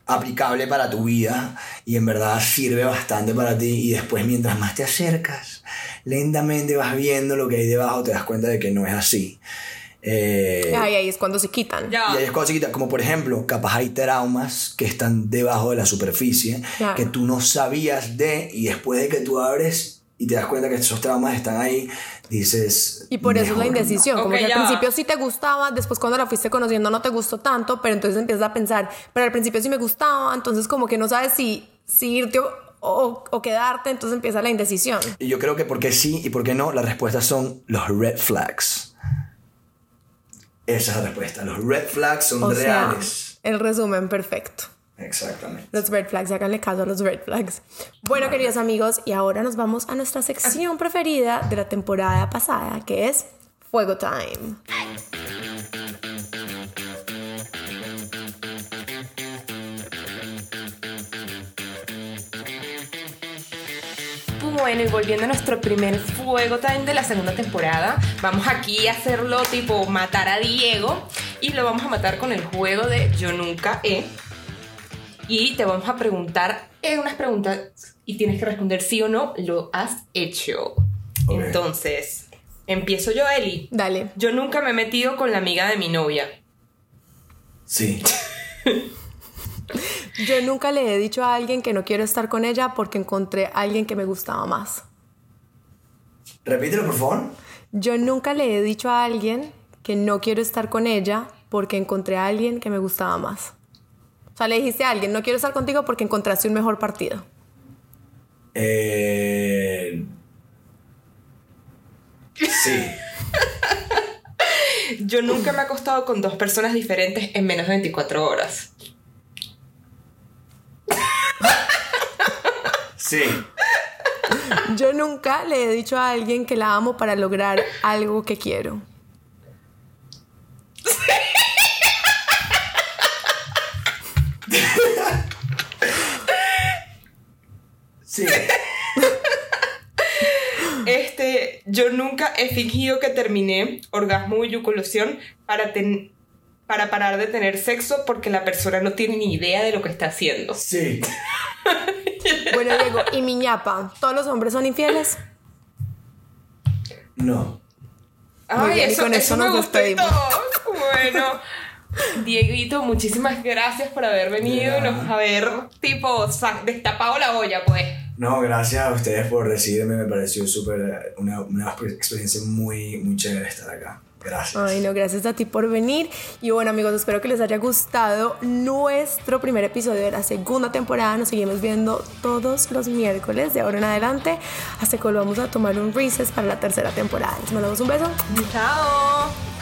aplicable para tu vida y en verdad sirve bastante para ti y después mientras más te acercas lentamente vas viendo lo que hay debajo te das cuenta de que no es así Eh, ahí es cuando se quitan. Ya. y hay cosas chiquitas, como por ejemplo, capaz hay traumas que están debajo de la superficie, que tú no sabías de, y después de que tú abres y te das cuenta que esos traumas están ahí, dices... Y por eso es la indecisión, como que al principio sí te gustaba, después cuando la fuiste conociendo no te gustó tanto, pero entonces empiezas a pensar, pero al principio sí me gustaba, entonces como que no sabes si, si irte o, o- o quedarte, entonces empieza la indecisión. Y yo creo que porque sí y porque no, las respuestas son los red flags. Esa es la respuesta. Los red flags son O sea, reales. el resumen perfecto. Exactamente. Los red flags, háganle caso a los red flags. Bueno, queridos amigos, y ahora nos vamos a nuestra sección preferida de la temporada pasada, que es Fuego Time. Bueno, y volviendo a nuestro primer fuego time de la segunda temporada, vamos aquí a hacerlo tipo matar a Diego y lo vamos a matar con el juego de Yo Nunca He. Y te vamos a preguntar eh, unas preguntas y tienes que responder sí o no, lo has hecho. Entonces, empiezo yo, Eli. Dale. Yo nunca me he metido con la amiga de mi novia. Sí. Yo nunca le he dicho a alguien que no quiero estar con ella porque encontré a alguien que me gustaba más. Repítelo, por favor. Yo nunca le he dicho a alguien que no quiero estar con ella porque encontré a alguien que me gustaba más. O sea, le dijiste a alguien, no quiero estar contigo porque encontraste un mejor partido. Eh... Sí. Yo nunca me he acostado con dos personas diferentes en menos de 24 horas. Sí. Yo nunca le he dicho a alguien que la amo para lograr algo que quiero. Sí. Este, yo nunca he fingido que terminé orgasmo y eyaculación para, ten- para parar de tener sexo porque la persona no tiene ni idea de lo que está haciendo. Sí. Bueno, Diego, y mi ñapa, ¿todos los hombres son infieles? No. Ay, bien, eso, con eso eso me nos gustó y despedimos. todo. Bueno, Dieguito, muchísimas gracias por haber venido y nos haber, tipo, destapado la olla, pues. No, gracias a ustedes por recibirme. Me pareció súper una, una experiencia muy, muy chévere estar acá. Gracias. Ay, no, gracias a ti por venir. Y bueno, amigos, espero que les haya gustado nuestro primer episodio de la segunda temporada. Nos seguimos viendo todos los miércoles de ahora en adelante hasta que volvamos a tomar un recess para la tercera temporada. Les mandamos un beso. Chao.